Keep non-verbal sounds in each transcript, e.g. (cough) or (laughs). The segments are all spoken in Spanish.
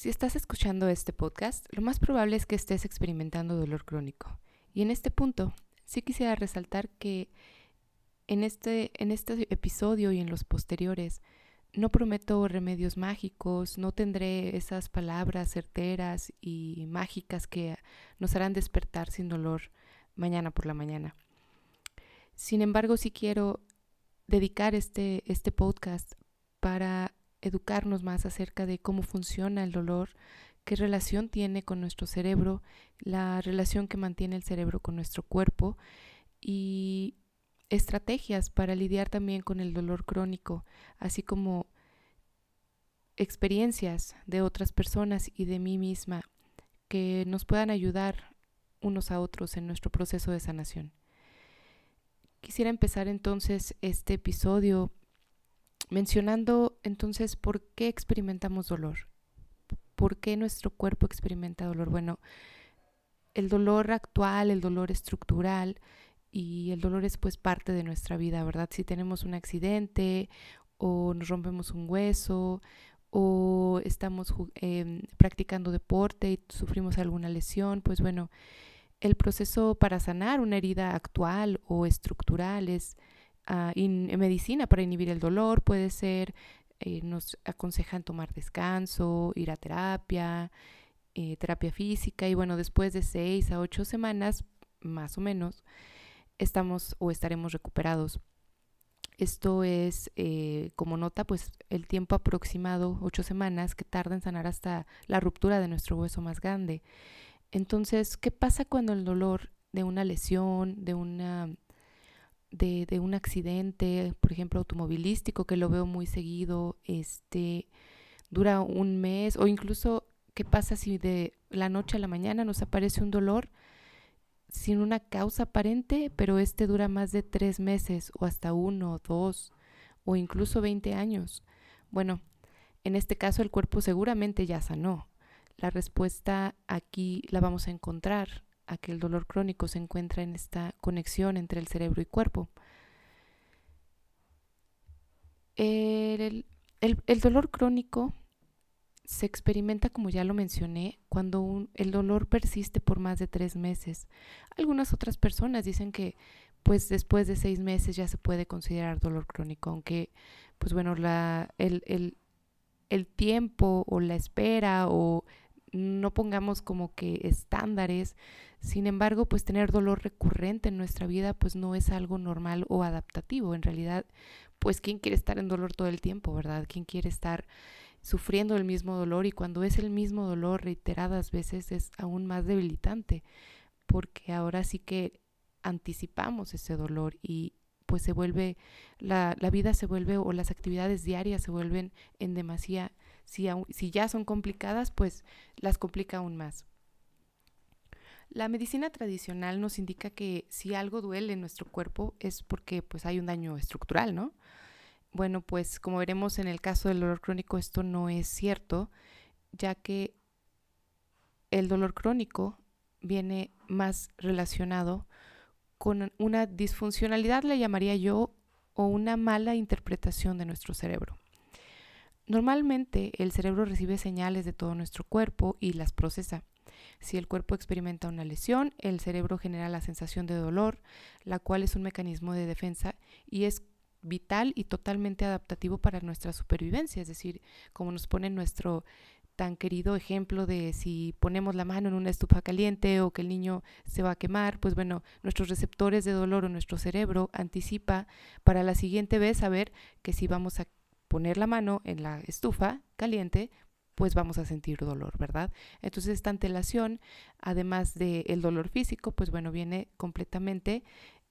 Si estás escuchando este podcast, lo más probable es que estés experimentando dolor crónico. Y en este punto, sí quisiera resaltar que en este, en este episodio y en los posteriores, no prometo remedios mágicos, no tendré esas palabras certeras y mágicas que nos harán despertar sin dolor mañana por la mañana. Sin embargo, sí quiero dedicar este, este podcast para educarnos más acerca de cómo funciona el dolor, qué relación tiene con nuestro cerebro, la relación que mantiene el cerebro con nuestro cuerpo y estrategias para lidiar también con el dolor crónico, así como experiencias de otras personas y de mí misma que nos puedan ayudar unos a otros en nuestro proceso de sanación. Quisiera empezar entonces este episodio mencionando entonces por qué experimentamos dolor. ¿Por qué nuestro cuerpo experimenta dolor? Bueno, el dolor actual, el dolor estructural y el dolor es pues parte de nuestra vida, ¿verdad? Si tenemos un accidente o nos rompemos un hueso o estamos em, practicando deporte y sufrimos alguna lesión, pues bueno, el proceso para sanar una herida actual o estructural es uh, en medicina para inhibir el dolor, puede ser, eh, nos aconsejan tomar descanso, ir a terapia, eh, terapia física y bueno, después de seis a ocho semanas, más o menos, estamos o estaremos recuperados. Esto es, eh, como nota, pues el tiempo aproximado, ocho semanas, que tarda en sanar hasta la ruptura de nuestro hueso más grande. Entonces, ¿qué pasa cuando el dolor de una lesión, de una de, de, un accidente, por ejemplo, automovilístico, que lo veo muy seguido, este, dura un mes, o incluso qué pasa si de la noche a la mañana nos aparece un dolor sin una causa aparente, pero este dura más de tres meses o hasta uno, dos o incluso 20 años. Bueno, en este caso el cuerpo seguramente ya sanó. La respuesta aquí la vamos a encontrar, a que el dolor crónico se encuentra en esta conexión entre el cerebro y cuerpo. El, el dolor crónico se experimenta, como ya lo mencioné, cuando el dolor persiste por más de tres meses. Algunas otras personas dicen que pues después de seis meses ya se puede considerar dolor crónico, aunque pues bueno, la, el, el, el tiempo o la espera o no pongamos como que estándares. Sin embargo, pues tener dolor recurrente en nuestra vida pues no es algo normal o adaptativo. En realidad, pues ¿quién quiere estar en dolor todo el tiempo, verdad? ¿Quién quiere estar sufriendo el mismo dolor y cuando es el mismo dolor reiteradas veces es aún más debilitante porque ahora sí que anticipamos ese dolor y pues se vuelve, la, la vida se vuelve o las actividades diarias se vuelven en demasía, si, si ya son complicadas pues las complica aún más. La medicina tradicional nos indica que si algo duele en nuestro cuerpo es porque pues hay un daño estructural, ¿no? Bueno, pues como veremos en el caso del dolor crónico esto no es cierto, ya que el dolor crónico viene más relacionado con una disfuncionalidad, le llamaría yo, o una mala interpretación de nuestro cerebro. Normalmente el cerebro recibe señales de todo nuestro cuerpo y las procesa. Si el cuerpo experimenta una lesión, el cerebro genera la sensación de dolor, la cual es un mecanismo de defensa y es vital y totalmente adaptativo para nuestra supervivencia, es decir, como nos pone nuestro tan querido ejemplo de si ponemos la mano en una estufa caliente o que el niño se va a quemar, pues bueno, nuestros receptores de dolor o nuestro cerebro anticipa para la siguiente vez saber que si vamos a poner la mano en la estufa caliente, pues vamos a sentir dolor, ¿verdad? Entonces esta antelación, además del dolor físico, pues bueno, viene completamente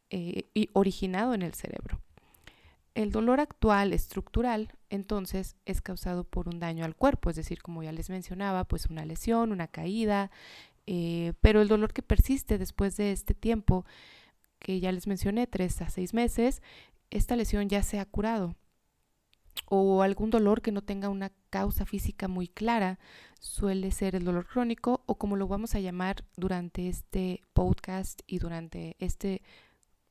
eh, y originado en el cerebro. El dolor actual estructural, entonces, es causado por un daño al cuerpo, es decir, como ya les mencionaba, pues una lesión, una caída, eh, pero el dolor que persiste después de este tiempo, que ya les mencioné, tres a seis meses, esta lesión ya se ha curado. O algún dolor que no tenga una causa física muy clara, suele ser el dolor crónico o como lo vamos a llamar durante este podcast y durante este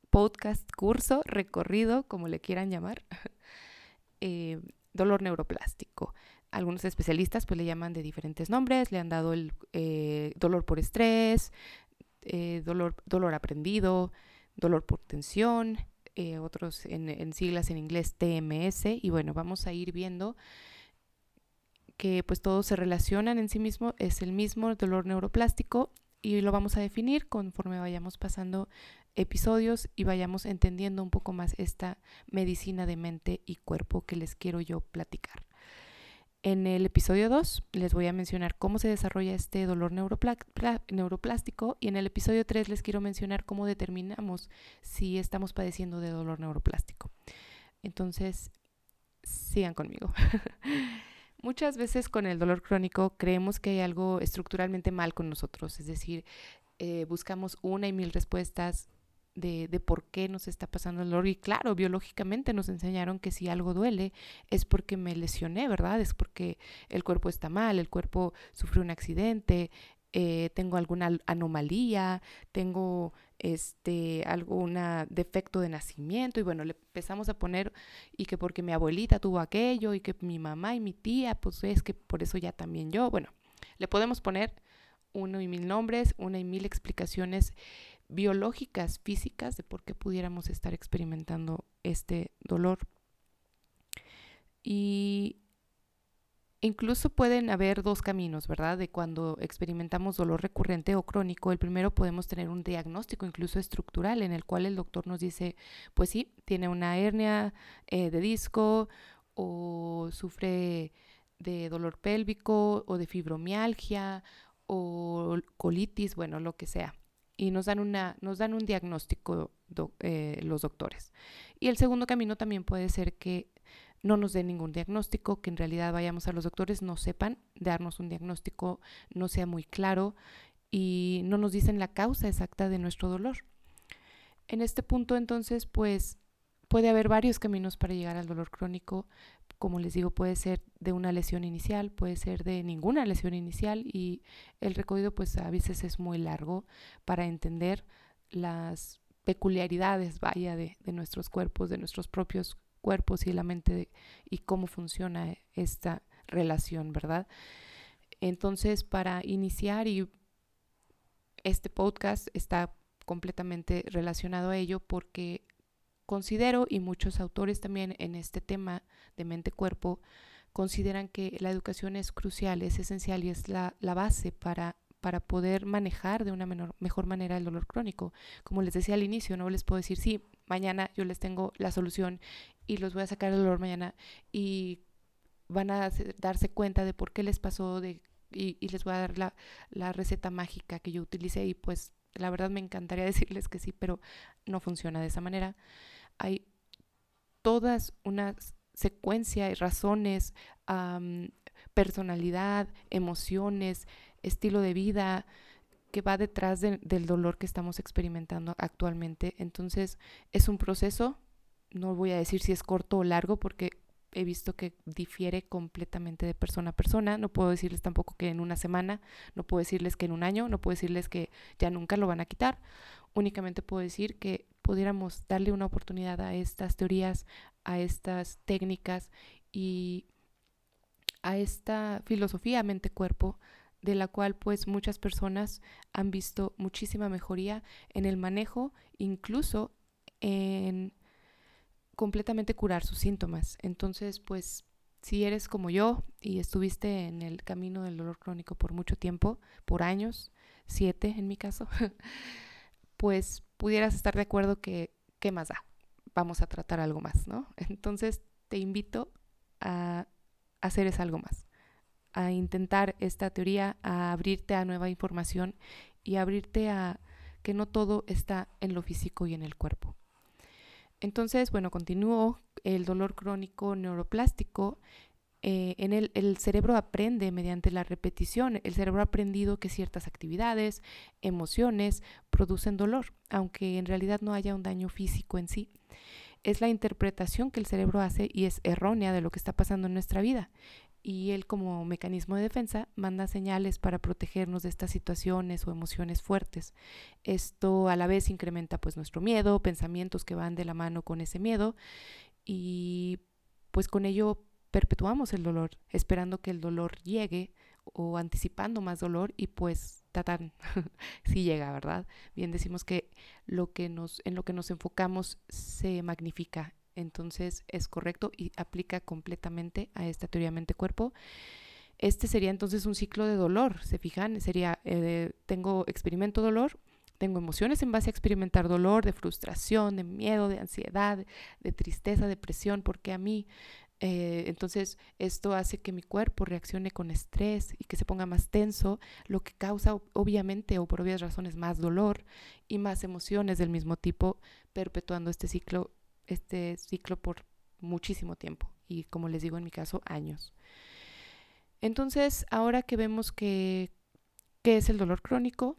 podcast, curso, recorrido, como le quieran llamar, (laughs) eh, dolor neuroplástico. algunos especialistas pues le llaman de diferentes nombres, le han dado el eh, dolor por estrés, eh, dolor, dolor aprendido, dolor por tensión, eh, otros en, en, siglas en inglés TMS, y bueno, vamos a ir viendo que pues todos se relacionan en sí mismo, es el mismo dolor neuroplástico y lo vamos a definir conforme vayamos pasando episodios y vayamos entendiendo un poco más esta medicina de mente y cuerpo que les quiero yo platicar. En el episodio 2 les voy a mencionar cómo se desarrolla este dolor neuroplástico y en el episodio 3 les quiero mencionar cómo determinamos si estamos padeciendo de dolor neuroplástico. Entonces, sigan conmigo. (laughs) Muchas veces con el dolor crónico creemos que hay algo estructuralmente mal con nosotros, es decir, eh, buscamos una y mil respuestas de, de, por qué nos está pasando el dolor. Y claro, biológicamente nos enseñaron que si algo duele es porque me lesioné, ¿verdad? Es porque el cuerpo está mal, el cuerpo sufrió un accidente, eh, tengo alguna anomalía, tengo este algún defecto de nacimiento y bueno, le empezamos a poner y que porque mi abuelita tuvo aquello y que mi mamá y mi tía, pues es que por eso ya también yo, bueno, le podemos poner uno y mil nombres, una y mil explicaciones biológicas, físicas de por qué pudiéramos estar experimentando este dolor. Y incluso pueden haber dos caminos, ¿verdad? De cuando experimentamos dolor recurrente o crónico. El primero podemos tener un diagnóstico incluso estructural en el cual el doctor nos dice, pues sí, tiene una hernia eh, de disco o sufre de dolor pélvico o de fibromialgia o colitis, bueno, lo que sea y nos dan, una, nos dan un diagnóstico eh, los doctores. Y el segundo camino también puede ser que no nos den ningún diagnóstico, que en realidad vayamos a los doctores, no sepan darnos un diagnóstico, no sea muy claro y no nos dicen la causa exacta de nuestro dolor. En este punto entonces, pues puede haber varios caminos para llegar al dolor crónico, como les digo, puede ser de una lesión inicial, puede ser de ninguna lesión inicial y el recorrido pues a veces es muy largo para entender las peculiaridades, vaya, de, nuestros cuerpos, de nuestros propios cuerpos y la mente y cómo funciona esta relación, ¿verdad? Entonces, para iniciar y este podcast está completamente relacionado a ello porque considero, y muchos autores también en este tema de mente-cuerpo, consideran que la educación es crucial, es esencial y es la, base para, para poder manejar de una menor, mejor manera el dolor crónico. Como les decía al inicio, no les puedo decir, sí, mañana yo les tengo la solución y los voy a sacar el dolor mañana y van a darse cuenta de por qué les pasó de, y, y les voy a dar la, la receta mágica que yo utilicé y pues la verdad me encantaría (laughs) decirles que sí, pero no funciona de esa manera hay todas una secuencia y razones, personalidad, emociones, estilo de vida que va detrás del dolor que estamos experimentando actualmente. Entonces es un proceso, no voy a decir si es corto o largo porque he visto que difiere completamente de persona a persona. No puedo decirles tampoco que en una semana, no puedo decirles que en un año, no puedo decirles que ya nunca lo van a quitar. Únicamente puedo decir que pudiéramos darle una oportunidad a estas teorías, a estas técnicas y a esta filosofía mente-cuerpo de la cual pues muchas personas han visto muchísima mejoría en el manejo, incluso en completamente curar sus síntomas. Entonces, pues si eres como yo y estuviste en el camino del dolor crónico por mucho tiempo, por años, siete en mi caso, (laughs) pues pudieras estar de acuerdo que, ¿qué más da? Vamos a tratar algo más, ¿no? (laughs) Entonces te invito a hacer es algo más, a intentar esta teoría, a abrirte a nueva información y abrirte a que no todo está en lo físico y en el cuerpo. Entonces, bueno, continúo. El dolor crónico neuroplástico eh, en el, el, cerebro aprende mediante la repetición. El cerebro ha aprendido que ciertas actividades, emociones producen dolor, aunque en realidad no haya un daño físico en sí. Es la interpretación que el cerebro hace y es errónea de lo que está pasando en nuestra vida. Y él como mecanismo de defensa manda señales para protegernos de estas situaciones o emociones fuertes. Esto a la vez incrementa pues nuestro miedo, pensamientos que van de la mano con ese miedo y pues con ello perpetuamos el dolor, esperando que el dolor llegue o anticipando más dolor y pues tatán, (laughs) si llega, ¿verdad? Bien decimos que lo que nos en lo que nos enfocamos se magnifica. Entonces es correcto y aplica completamente a esta teoría mente-cuerpo. Este sería entonces un ciclo de dolor, ¿se fijan? Sería, eh, tengo, experimento dolor, tengo emociones en base a experimentar dolor, de frustración, de miedo, de ansiedad, de tristeza, depresión, porque a mí eh, entonces, esto hace que mi cuerpo reaccione con estrés y que se ponga más tenso, lo que causa, obviamente, o por obvias razones, más dolor y más emociones del mismo tipo, perpetuando este ciclo, este ciclo por muchísimo tiempo. Y como les digo, en mi caso, años. Entonces, ahora que vemos que, qué es el dolor crónico,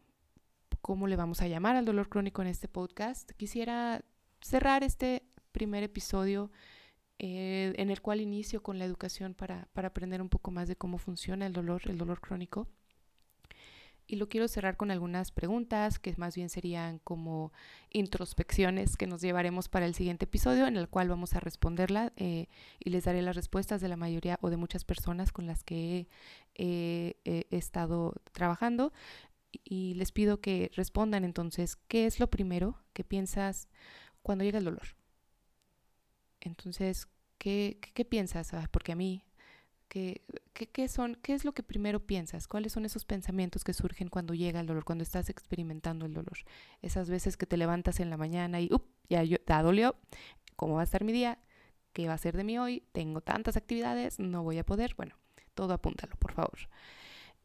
cómo le vamos a llamar al dolor crónico en este podcast, quisiera cerrar este primer episodio eh, en el cual inicio con la educación para, para aprender un poco más de cómo funciona el dolor, el dolor crónico. Y lo quiero cerrar con algunas preguntas que más bien serían como introspecciones que nos llevaremos para el siguiente episodio en el cual vamos a responderla eh, y les daré las respuestas de la mayoría o de muchas personas con las que he, he estado trabajando. Y les pido que respondan entonces, ¿qué es lo primero que piensas cuando llega el dolor? Entonces, ¿qué, qué, piensas? Ah, porque a mí, ¿qué, ¿qué, son, ¿qué es lo que primero piensas? ¿Cuáles son esos pensamientos que surgen cuando llega el dolor, cuando estás experimentando el dolor? Esas veces que te levantas en la mañana y, ¡up! Ya, ya dolió, ¿cómo va a estar mi día? ¿Qué va a ser de mí hoy? Tengo tantas actividades, no voy a poder. Bueno, todo apúntalo, por favor.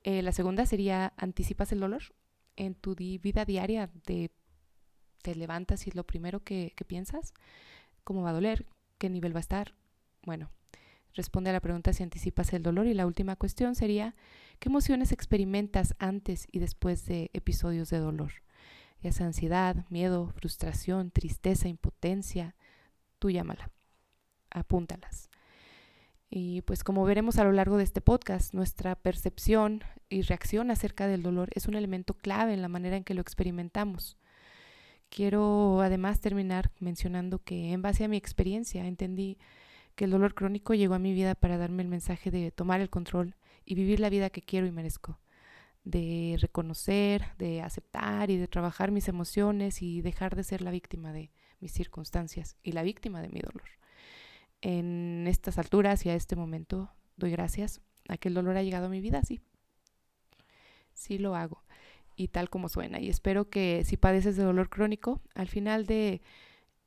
Eh, la segunda sería, ¿anticipas el dolor? En tu vida diaria te, levantas y es lo primero que piensas. ¿Cómo va a doler? Qué nivel va a estar. Bueno, responde a la pregunta si anticipas el dolor y la última cuestión sería, ¿qué emociones experimentas antes y después de episodios de dolor? Ya sea ansiedad, miedo, frustración, tristeza, impotencia, tú llámala, apúntalas. Y pues como veremos a lo largo de este podcast, nuestra percepción y reacción acerca del dolor es un elemento clave en la manera en que lo experimentamos. Quiero además terminar mencionando que en base a mi experiencia entendí que el dolor crónico llegó a mi vida para darme el mensaje de tomar el control y vivir la vida que quiero y merezco, de reconocer, de aceptar y de trabajar mis emociones y dejar de ser la víctima de mis circunstancias y la víctima de mi dolor. En estas alturas y a este momento doy gracias a que el dolor ha llegado a mi vida, sí. Sí lo hago y tal como suena. Y espero que si padeces de dolor crónico, al final de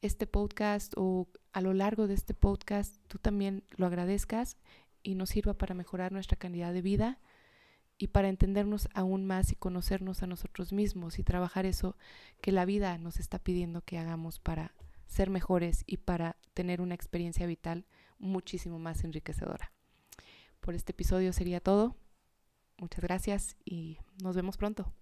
este podcast o a lo largo de este podcast, tú también lo agradezcas y nos sirva para mejorar nuestra calidad de vida y para entendernos aún más y conocernos a nosotros mismos y trabajar eso que la vida nos está pidiendo que hagamos para ser mejores y para tener una experiencia vital muchísimo más enriquecedora. Por este episodio sería todo. Muchas gracias y nos vemos pronto.